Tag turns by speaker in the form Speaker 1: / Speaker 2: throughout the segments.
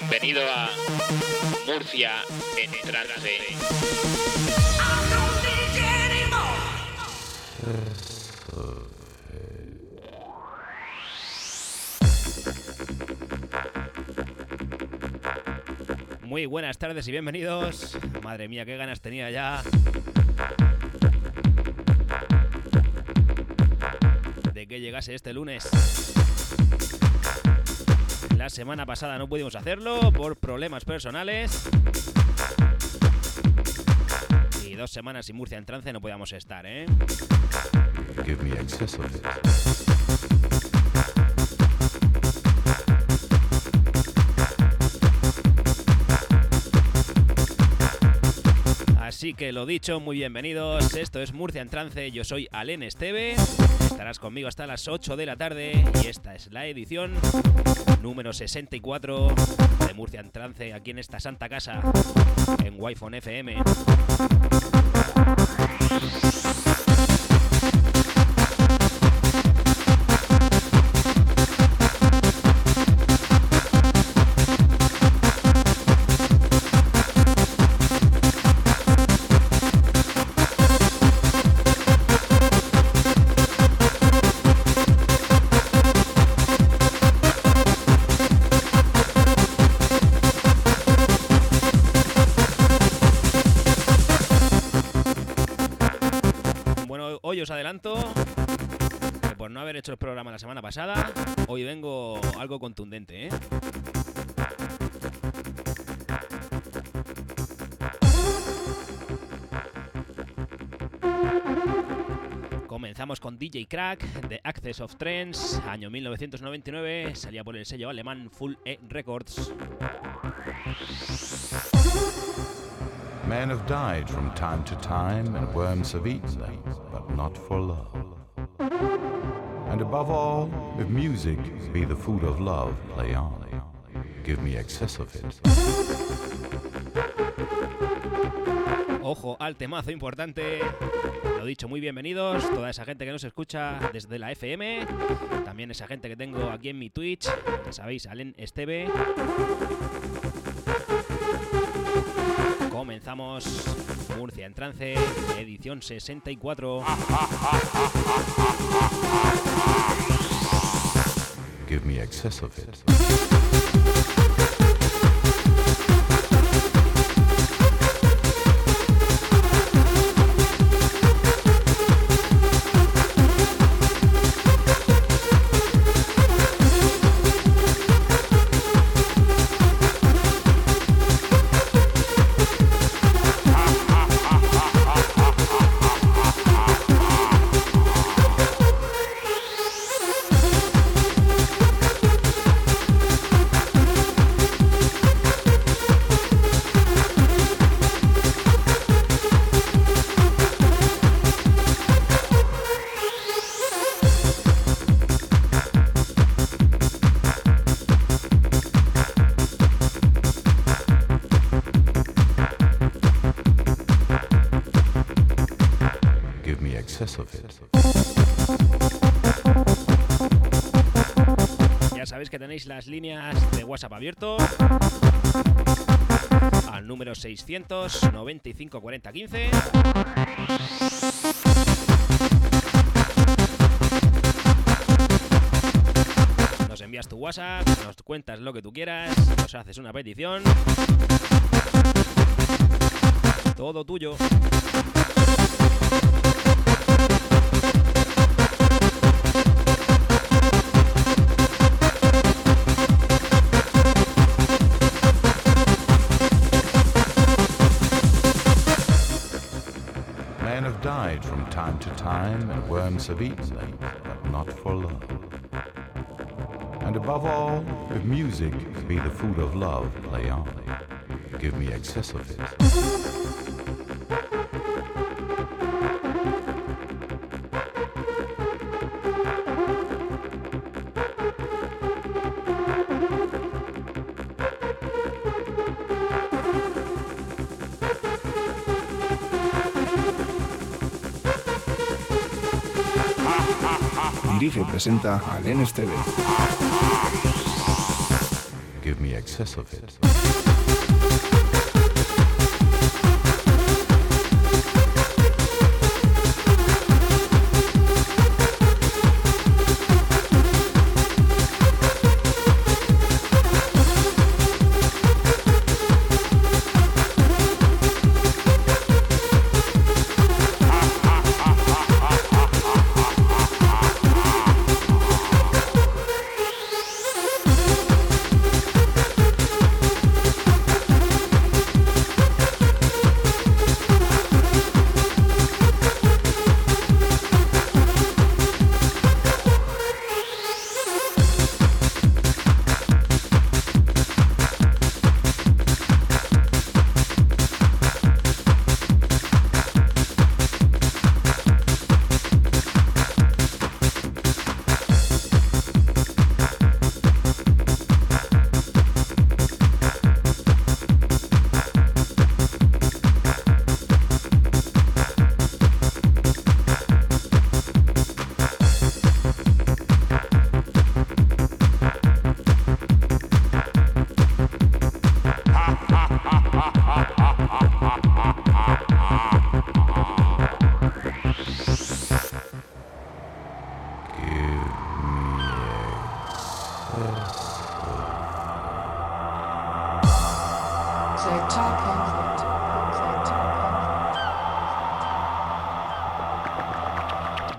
Speaker 1: Bienvenido a Murcia en trance.
Speaker 2: Muy buenas tardes y bienvenidos. Madre mía, qué ganas tenía ya de que llegase este lunes. La semana pasada no pudimos hacerlo por problemas personales. Y dos semanas sin Murcia en trance no podíamos estar, ¿eh?
Speaker 3: Give me.
Speaker 2: Así que lo dicho, muy bienvenidos. Esto es Murcia en Trance. Yo soy Alen Esteve. Estarás conmigo hasta las 8 de la tarde. Y esta es la edición número 64 de Murcia en Trance aquí en esta santa casa en Wi-Fi FM. Hecho el programa la semana pasada, hoy vengo algo contundente, ¿eh? Comenzamos con DJ Crack de Access of Trends, año 1999, salía por el sello alemán Full E Records.
Speaker 3: Men have died from time to time, and worms have eaten them, but not for love. And above all, if music be the food of love, play on. Give me excess of it.
Speaker 2: Ojo al temazo importante. Lo dicho, muy bienvenidos. Toda esa gente que nos escucha desde la FM. También esa gente que tengo aquí en mi Twitch. Ya sabéis, Alen Esteve. Comenzamos Murcia en trance, edición 64.
Speaker 3: Give me excess of it.
Speaker 2: Las líneas de WhatsApp abierto al número 600 95 40 15. Nos envías tu WhatsApp, nos cuentas lo que tú quieras, nos haces una petición. Todo tuyo.
Speaker 3: Time and worms have eaten them, but not for love. And above all, if music be the food of love, play on. Give me excess of it.
Speaker 4: Dirige y presenta al NSTV.
Speaker 3: Give me excess of it.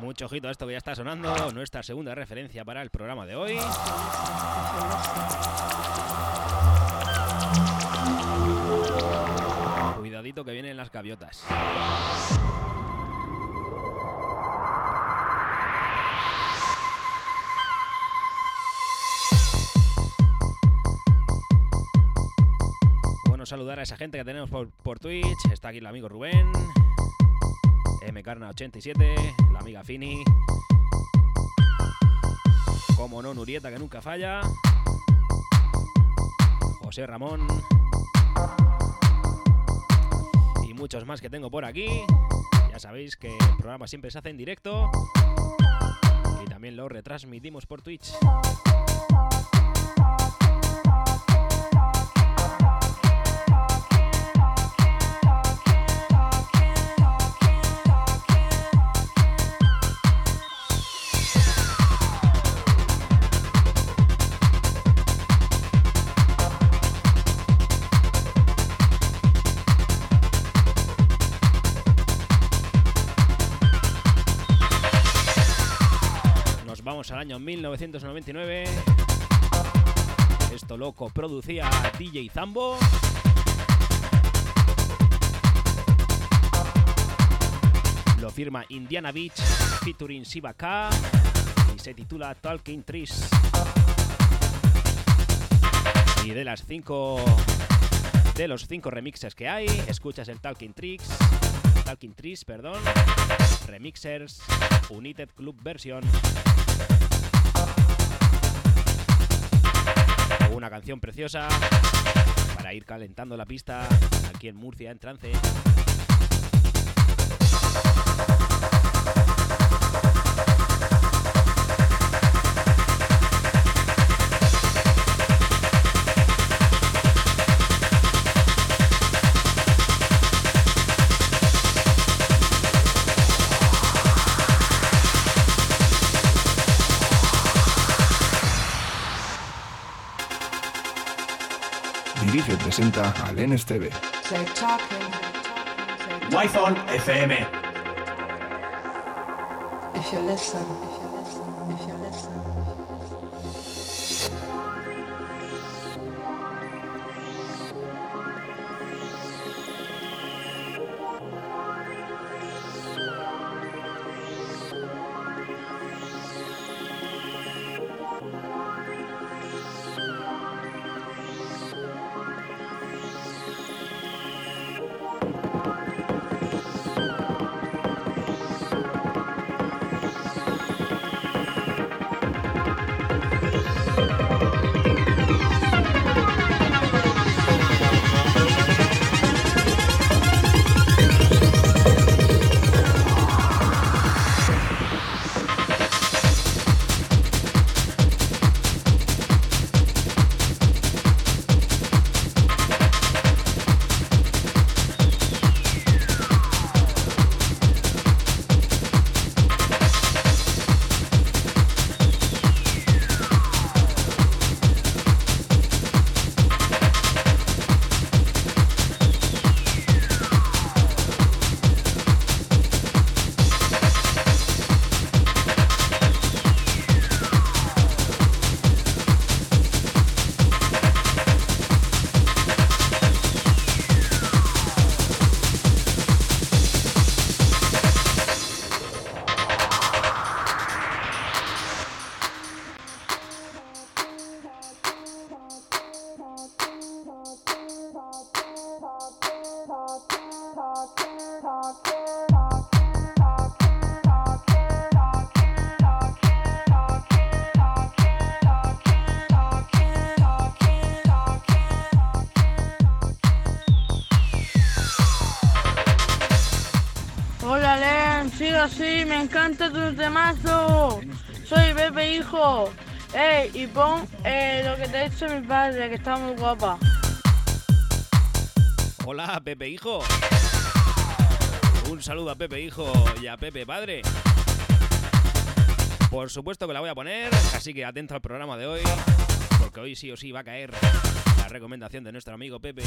Speaker 2: Mucho ojito esto que ya está sonando, nuestra segunda referencia para el programa de hoy. Cuidadito que vienen las gaviotas. Saludar a esa gente que tenemos por, por Twitch. Está aquí el amigo Rubén. mcarna87, la amiga Fini. Como no, Nurieta que nunca falla. José Ramón. Y muchos más que tengo por aquí. Ya sabéis que el programa siempre se hace en directo. Y también lo retransmitimos por Twitch. Año 1999. Esto loco producía DJ Zambo. Lo firma Indiana Beach featuring Shiba K y se titula Talking Trees. Y de las cinco de los cinco remixes que hay, escuchas el Talking Trees, Talking Trees, perdón, Remixers United Club Version. Una canción preciosa para ir calentando la pista aquí en Murcia en trance.
Speaker 4: Presenta al NSTV.
Speaker 5: Wi-Fi FM.
Speaker 6: If you listen, if you
Speaker 7: encanta tu temazo. Soy Pepe Hijo. Ey, y pon eh, lo que te ha dicho mi padre, que está muy guapa.
Speaker 2: Hola, Pepe Hijo. Un saludo a Pepe Hijo y a Pepe Padre. Por supuesto que la voy a poner, así que atento al programa de hoy, porque hoy sí o sí va a caer la recomendación de nuestro amigo Pepe.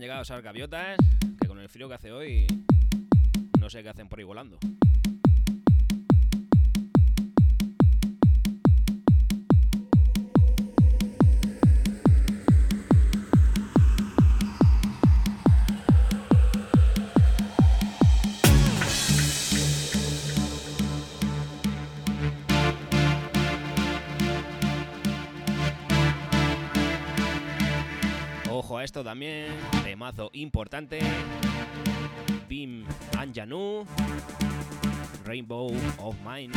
Speaker 2: Han llegado esas gaviotas, que con el frío que hace hoy no sé qué hacen por ahí volando. Temazo importante. Bim Anjanu, Rainbow of Mine.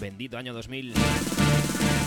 Speaker 2: Bendito año 2000.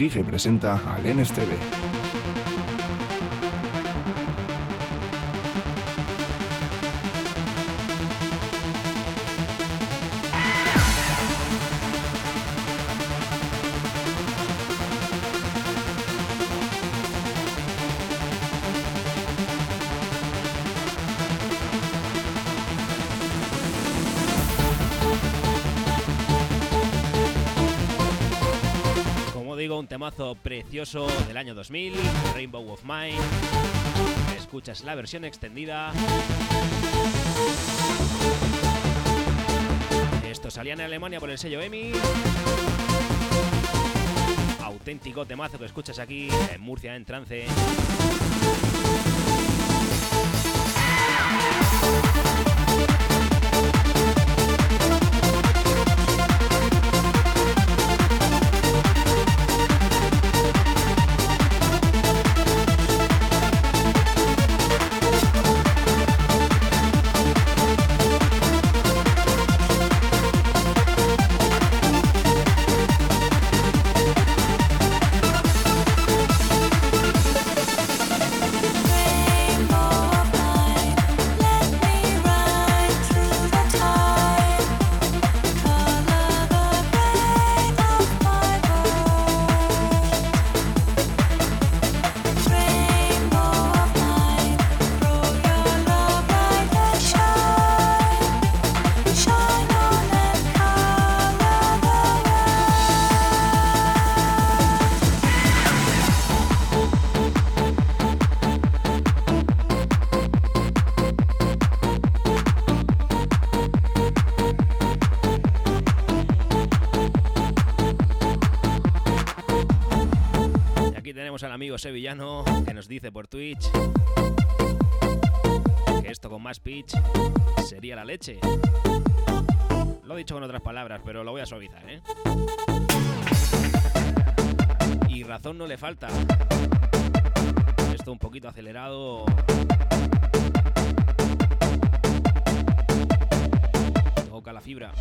Speaker 4: Dirige y presenta al NSTV.
Speaker 2: Temazo precioso del año 2000, Rainbow of Mine. Escuchas la versión extendida. Esto salía en Alemania por el sello EMI. Auténtico temazo que escuchas aquí en Murcia en trance. Sevillano que nos dice por Twitch que esto con más pitch sería la leche. Lo he dicho con otras palabras, pero lo voy a suavizar, ¿eh? Y razón no le falta. Esto un poquito acelerado. Toca la fibra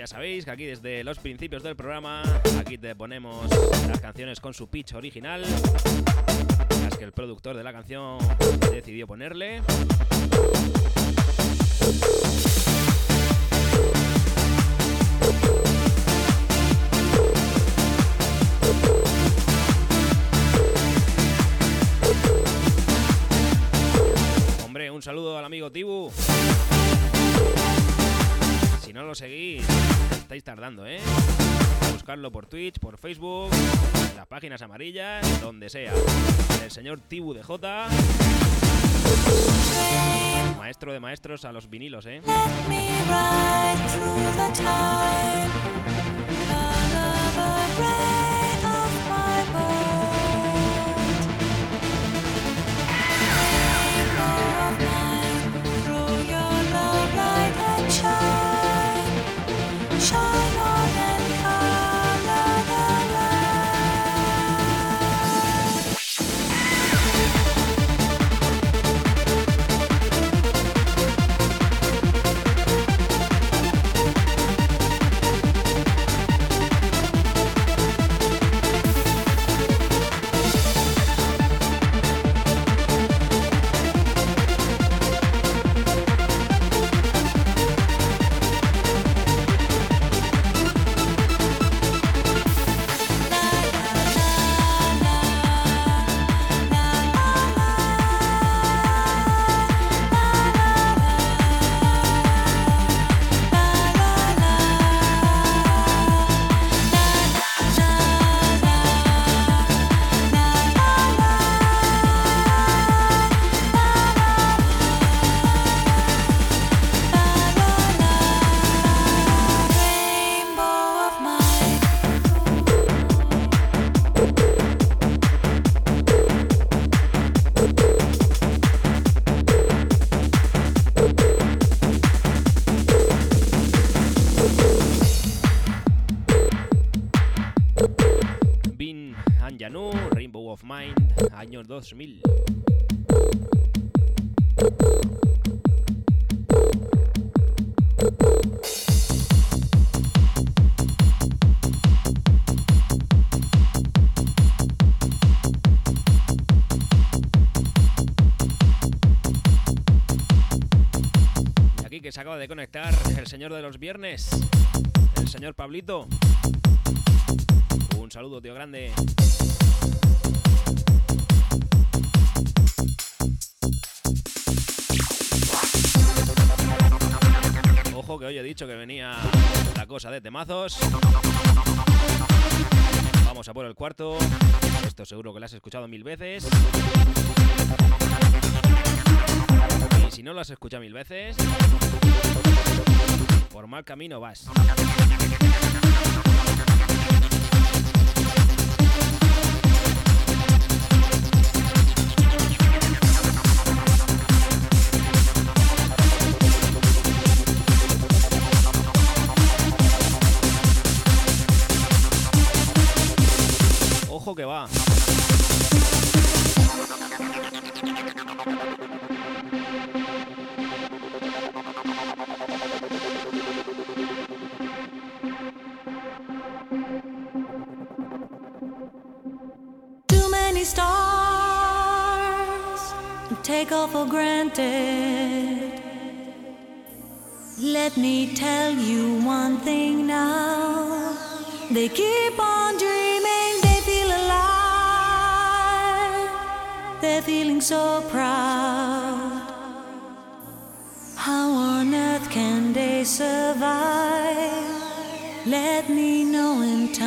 Speaker 2: ya sabéis que aquí desde los principios del programa, aquí te ponemos las canciones con su pitch original, las que el productor de la canción decidió ponerle. Hombre, un saludo al amigo Tibu. Si no lo seguís, estáis tardando, ¿eh? Buscarlo por Twitch, por Facebook, en las páginas amarillas, donde sea. El señor Tibu de J. Maestro de maestros a los vinilos, ¿eh? 2000. Y aquí que se acaba de conectar el señor de los viernes, el señor Pablito. Un saludo, tío grande. Que hoy he dicho que venía la cosa de temazos. Vamos a por el cuarto. Esto seguro que lo has escuchado mil veces. Y si no lo has escuchado mil veces, por mal camino vas. Ojo que va.
Speaker 8: Too many stars take all for granted. Let me tell you one thing now. They keep on dreaming, They're feeling so proud. How on earth can they survive? Let me know in time.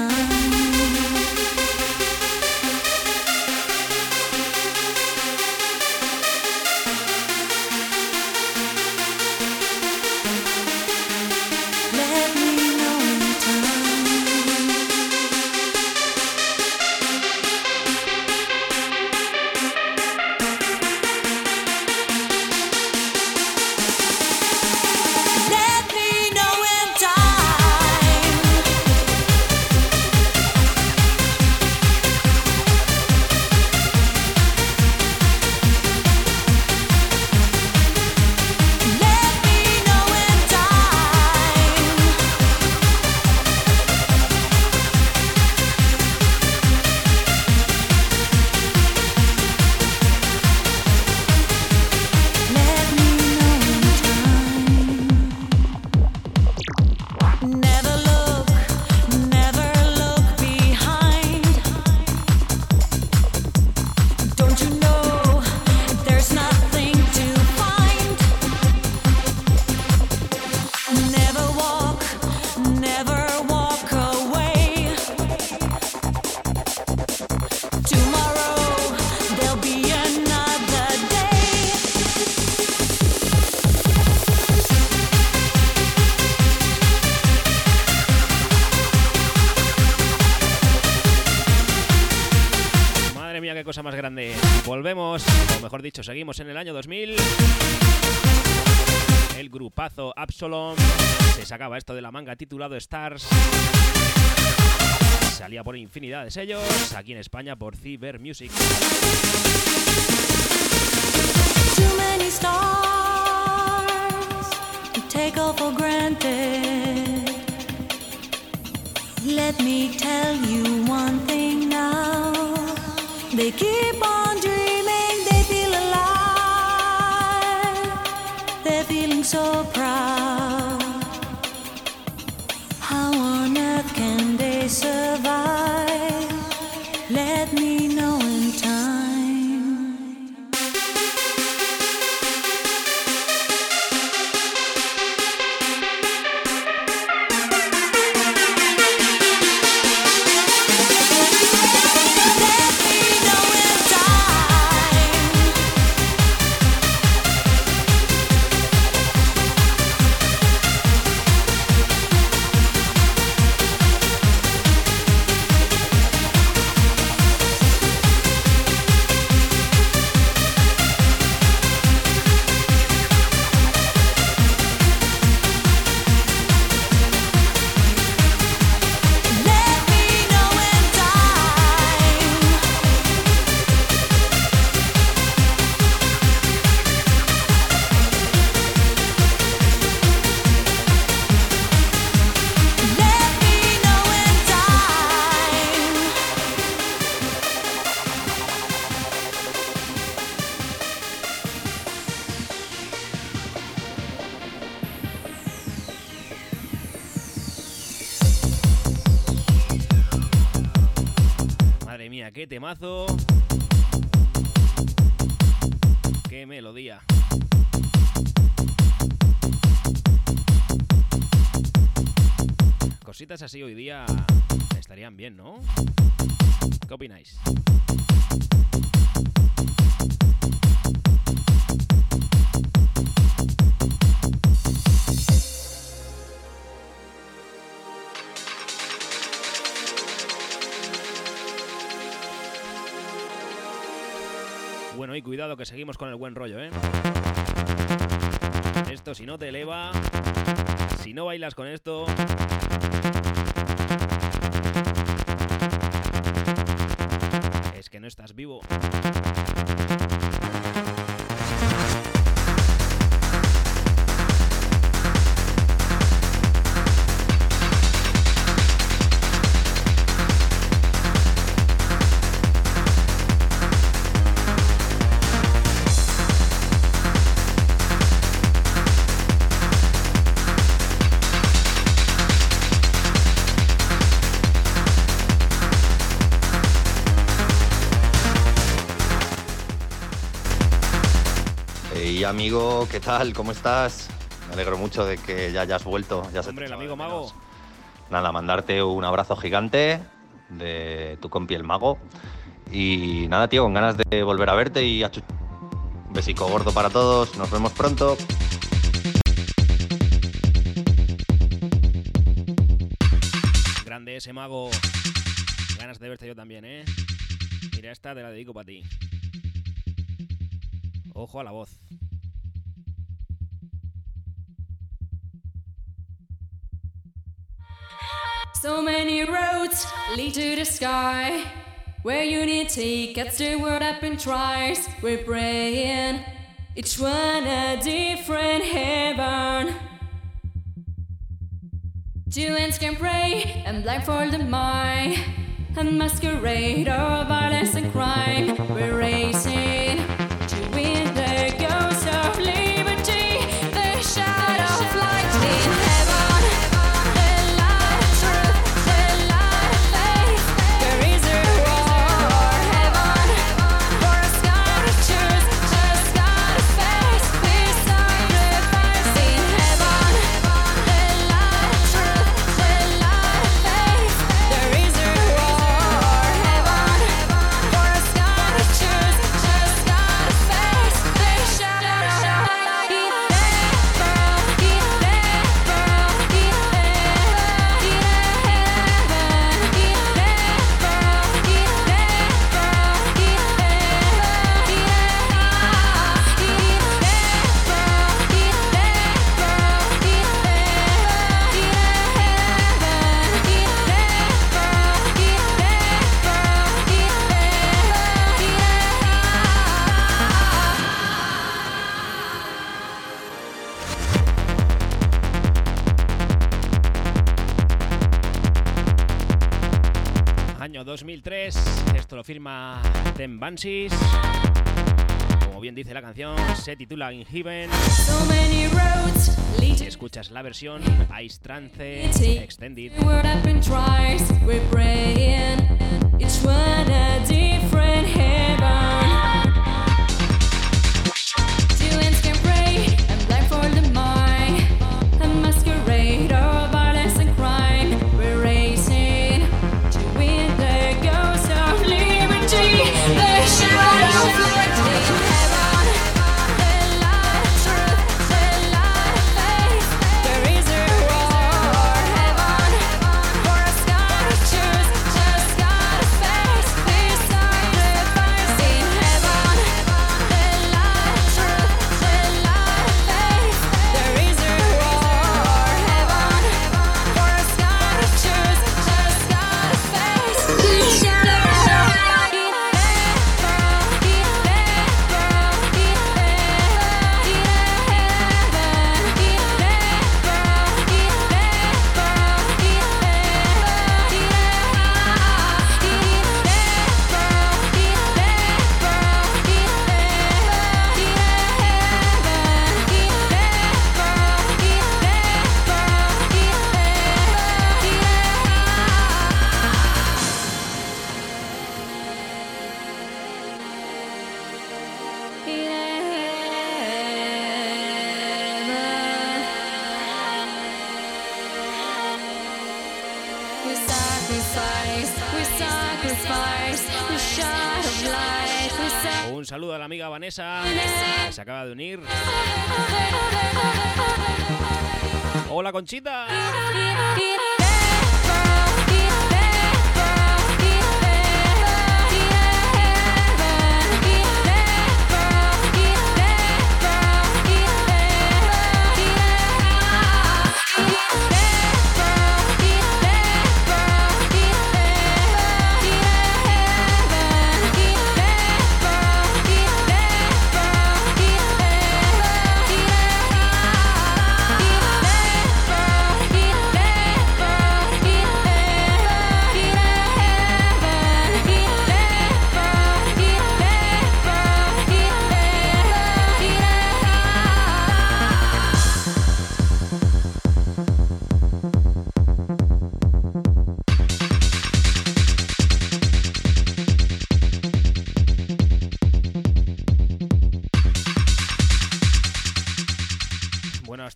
Speaker 2: Dicho, seguimos en el año 2000. El grupazo Absalom se sacaba esto de la manga titulado Stars. Salía por infinidad de sellos, aquí en España por Cyber Music.
Speaker 8: Too many stars we take all for granted. Let me tell you one thing now. They keep on so proud.
Speaker 2: Qué temazo. Qué melodía. cositas así hoy día estarían bien, ¿no? ¿Qué opináis? Cuidado que seguimos con el buen rollo, ¿eh? Esto si no te eleva, si no bailas con esto, es que no estás vivo.
Speaker 9: Amigo, ¿qué tal? ¿Cómo estás? Me alegro mucho de que ya hayas vuelto. Ya
Speaker 2: Hombre, el amigo mago.
Speaker 9: Nada, mandarte un abrazo gigante de tu compi el mago. Y nada, tío, con ganas de volver a verte y a Un besico gordo para todos. Nos vemos pronto.
Speaker 2: Grande ese mago. Ganas de verte yo también, ¿eh? Mira, esta te la dedico para ti. Ojo a la voz.
Speaker 10: So many roads lead to the sky. Where unity gets the world up in tries. We're praying, each one a different heaven. Two ends can pray and blindfold the mind. And masquerade of violence and crime. We're
Speaker 2: Banshees. Como bien dice la canción, se titula In Heaven.
Speaker 10: So many roads lead
Speaker 2: Si escuchas la versión Ice Trance Extended.
Speaker 10: A
Speaker 2: la amiga Vanessa, se acaba de unir. Hola Conchita.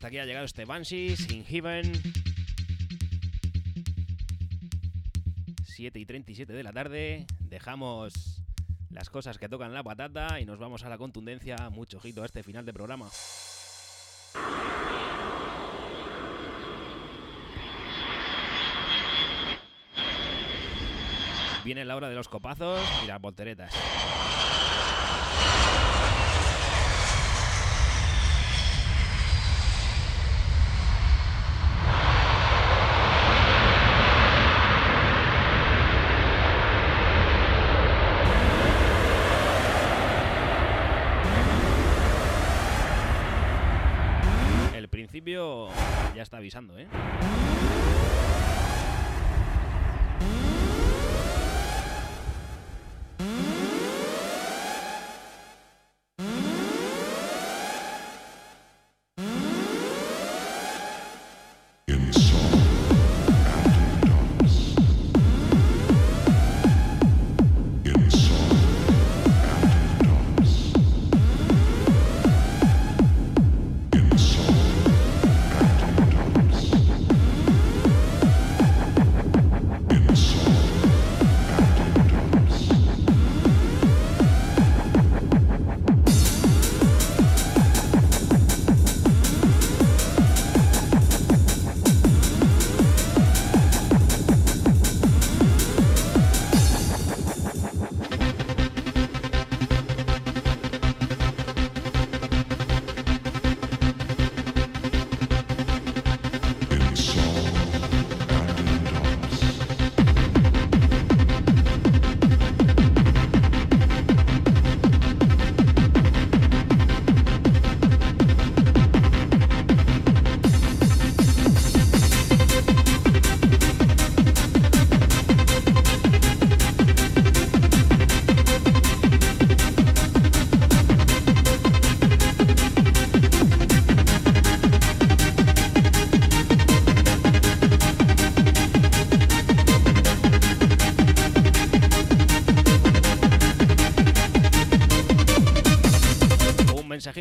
Speaker 2: Aquí ha llegado este Banshees in Heaven. 7 y 37 de la tarde. Dejamos las cosas que tocan la patata y nos vamos a la contundencia. Mucho ojito a este final de programa. Viene la hora de los copazos y las volteretas. El principio ya está avisando, ¿eh?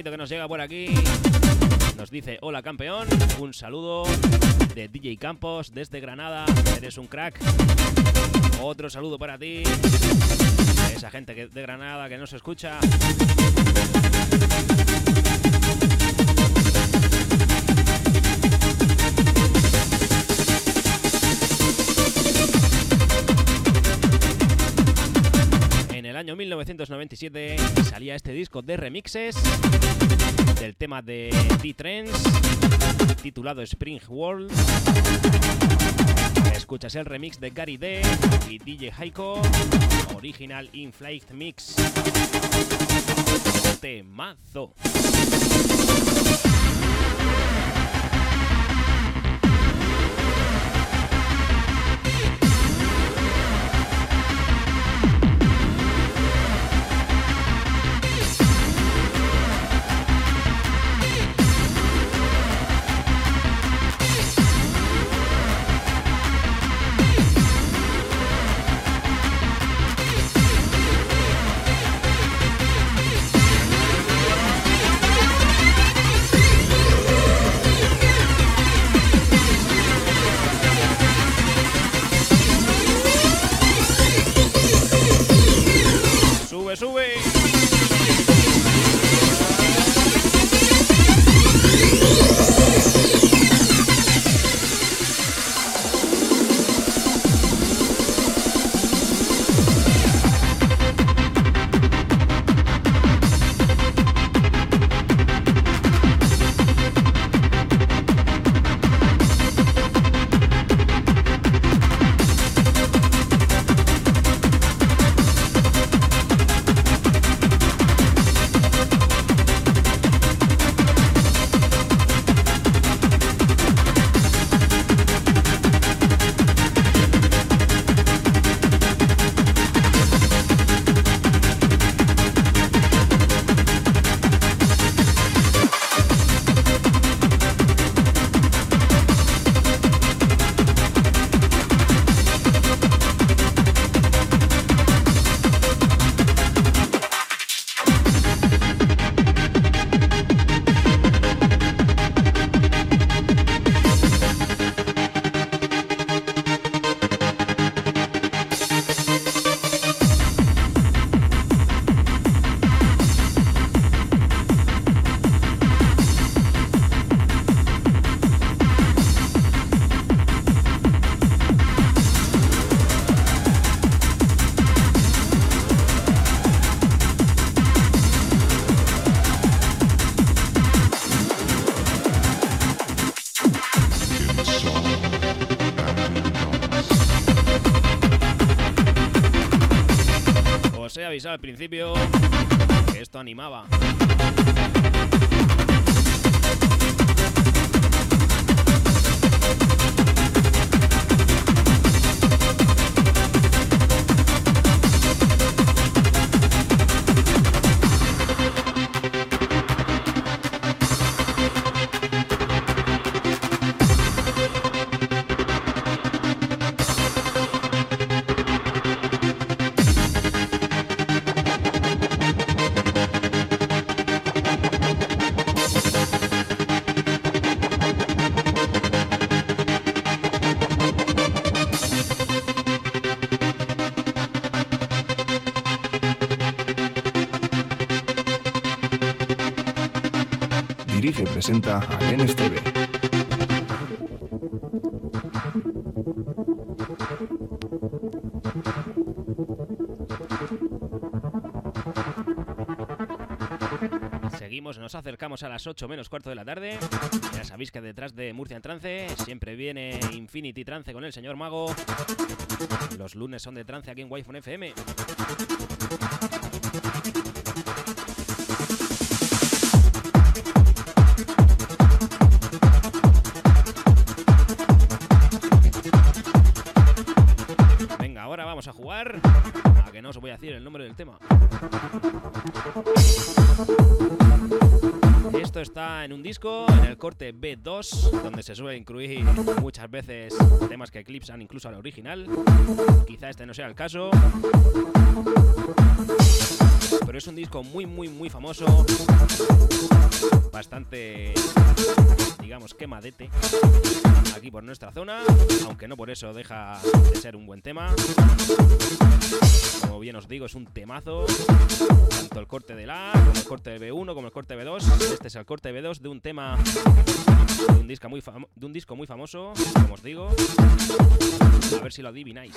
Speaker 2: Que nos llega por aquí. Nos dice, hola campeón, un saludo de DJ Campos desde Granada, eres un crack. Otro saludo para ti, esa gente de Granada que nos escucha. El año 1997 salía este disco de remixes del tema de D-Trends titulado Spring World. Escuchas el remix de Gary D y DJ Haiko, Original In-Flight Mix. Temazo. Animaba.
Speaker 4: TV.
Speaker 2: Seguimos, nos acercamos a las 8 menos cuarto de la tarde. Ya sabéis que detrás de Murcia en Trance siempre viene Infinity Trance con el señor Mago. Los lunes son de trance aquí en Wi-Fi FM. Decir el nombre del tema. Esto está en un disco, en el corte B2, donde se suele incluir muchas veces temas que eclipsan incluso al original. Quizá este no sea el caso. Pero es un disco muy, muy, muy famoso. Bastante, digamos, quemadete aquí por nuestra zona. Aunque no por eso deja de ser un buen tema. Como bien os digo, es un temazo. Tanto el corte del A, como el corte de B1, como el corte B2. Este es el corte B2 de un tema de un disco muy, famo- de un disco muy famoso, como os digo. A ver si lo adivináis.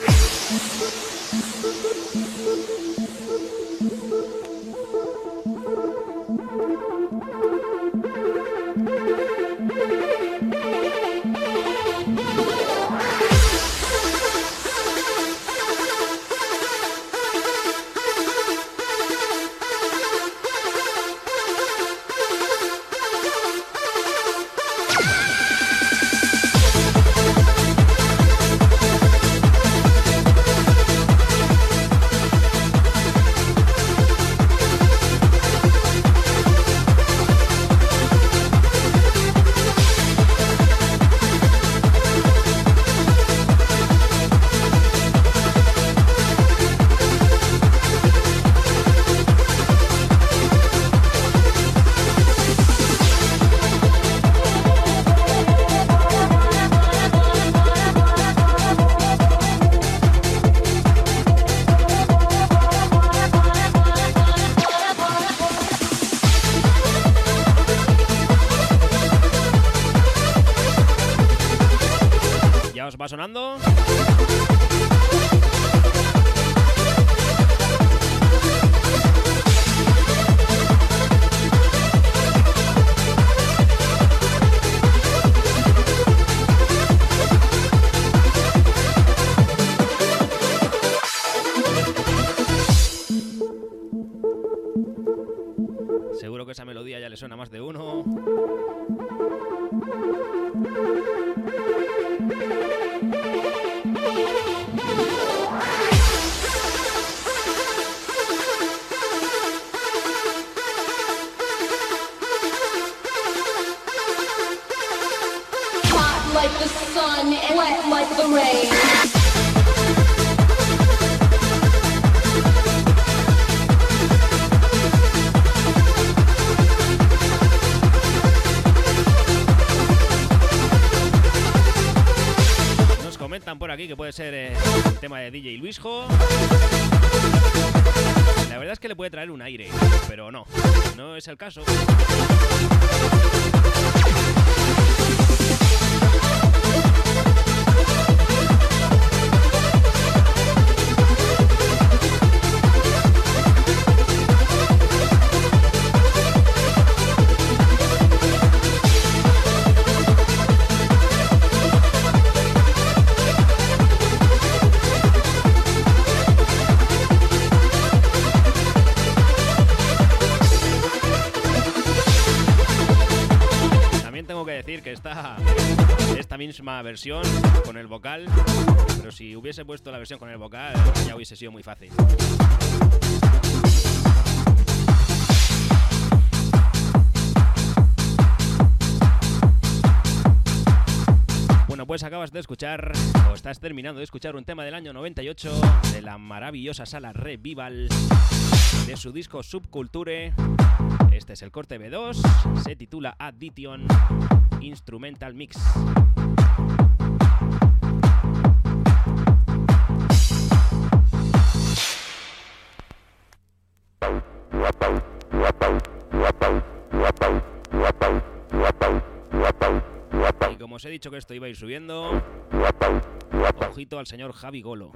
Speaker 2: Woo! Puede ser eh, el tema de DJ Luisjo. La verdad es que le puede traer un aire, pero no, no es el caso. Versión con el vocal, pero si hubiese puesto la versión con el vocal ya hubiese sido muy fácil. Bueno, pues acabas de escuchar, o estás terminando de escuchar un tema del año 98 de la maravillosa sala Revival de su disco Subculture. Este es el corte B2, se titula Addition Instrumental Mix. He dicho que esto iba a ir subiendo, ojito al señor Javi Golo.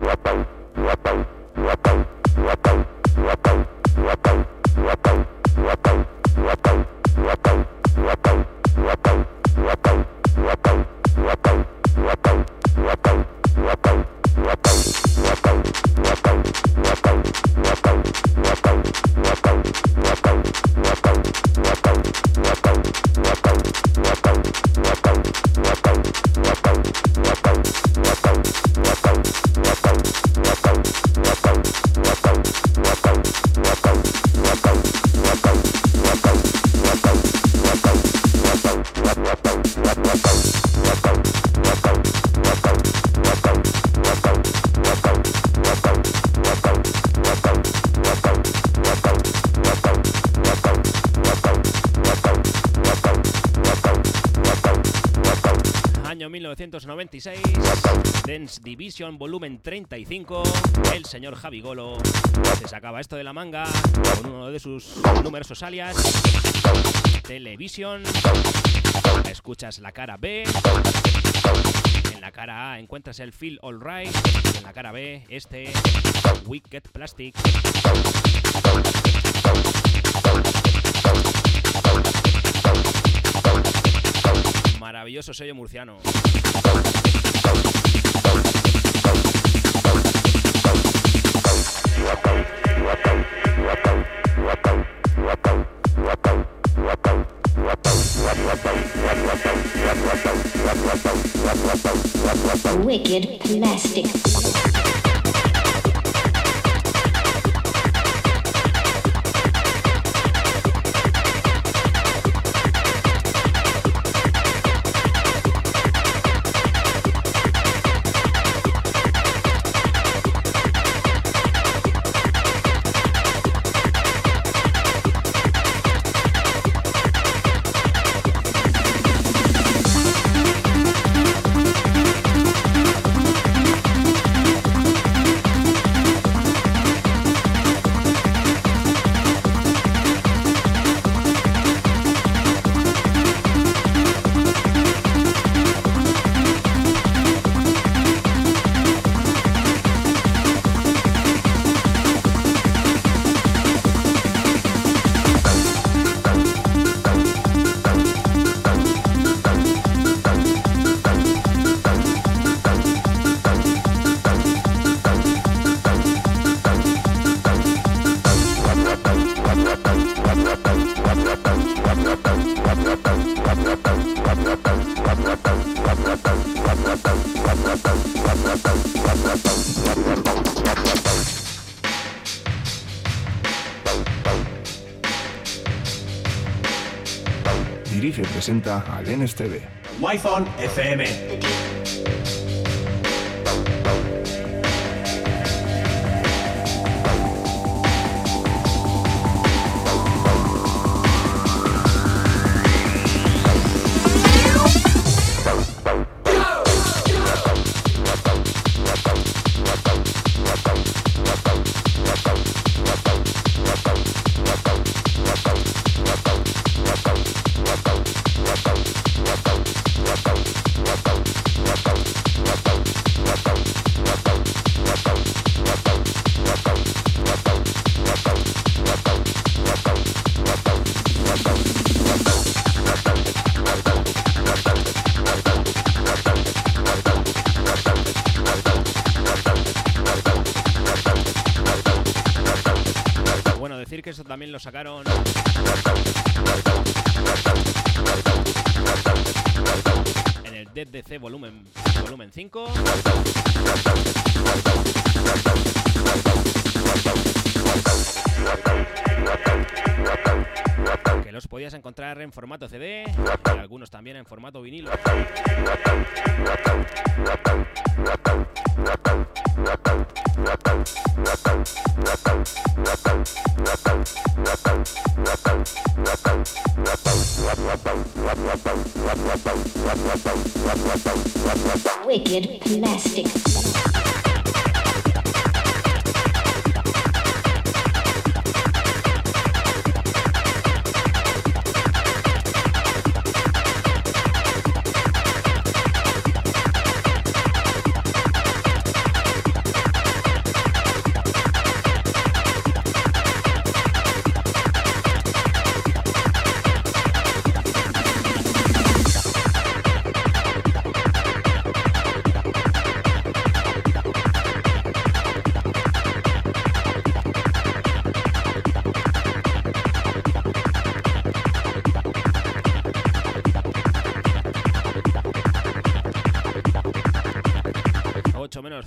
Speaker 2: 1996, Dance Division volumen 35, el señor Javi Golo se sacaba esto de la manga con uno de sus numerosos alias, Television, escuchas la cara B, en la cara A encuentras el Feel Alright, en la cara B este Wicked Plastic. Maravilloso sello murciano.
Speaker 4: Presenta al NSTV.
Speaker 5: Wi-Fi FM.
Speaker 2: También lo sacaron
Speaker 10: DC volumen, volumen 5. Que los podías encontrar en formato CD y algunos también en formato vinilo.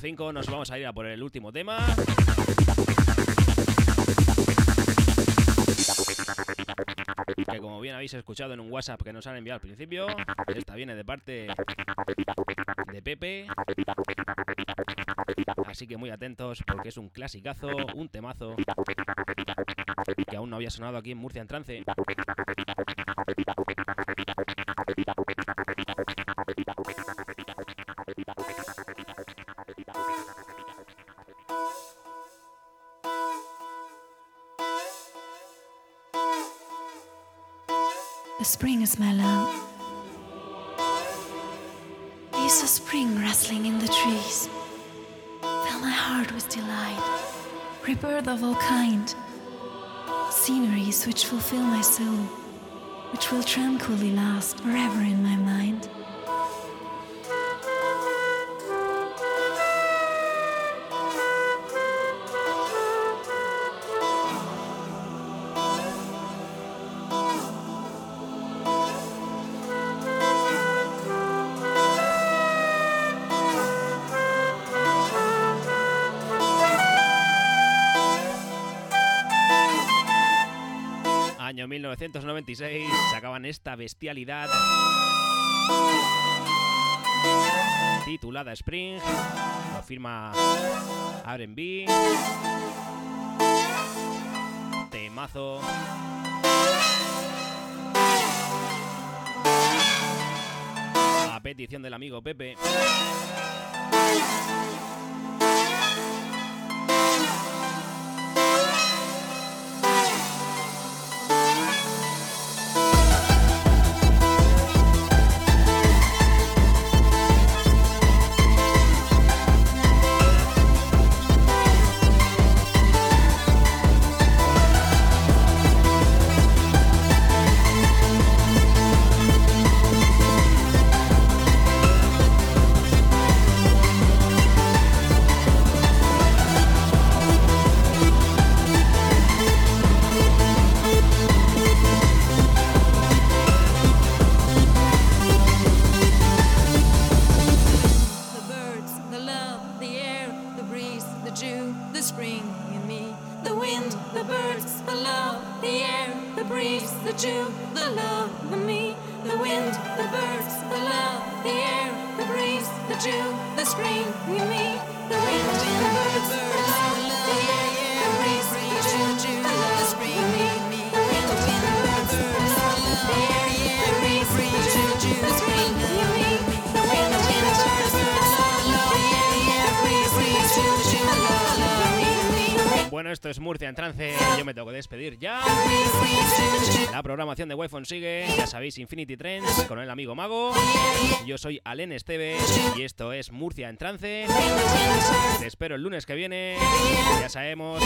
Speaker 2: 5 nos vamos a ir a por el último tema. Que como bien habéis escuchado en un WhatsApp que nos han enviado al principio, esta viene de parte de Pepe. Así que muy atentos porque es un clasicazo, un temazo que aún no había sonado aquí en Murcia en trance.
Speaker 8: Spring is mellow. Is the spring rustling in the trees? Fill my heart with delight. Rebirth of all kind. Sceneries which fulfill my soul, which will tranquilly last forever in my mind.
Speaker 10: 1996 sacaban esta bestialidad titulada Spring, lo firma R&B, temazo. A petición del amigo Pepe. Bueno, esto es Murcia en trance. Yo me tengo que despedir ya. La programación de Wi-Fi sigue. Ya sabéis, Infinity Trends con el amigo Mago. Yo soy Alen Esteve y esto es Murcia en trance. Te espero el lunes que viene. Ya sabemos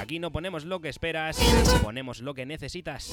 Speaker 10: aquí no ponemos lo que esperas, ponemos lo que necesitas.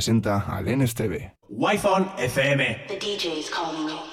Speaker 4: Presenta Alen Esteve.
Speaker 5: Wi-Fi FM.
Speaker 11: The DJ is calling you.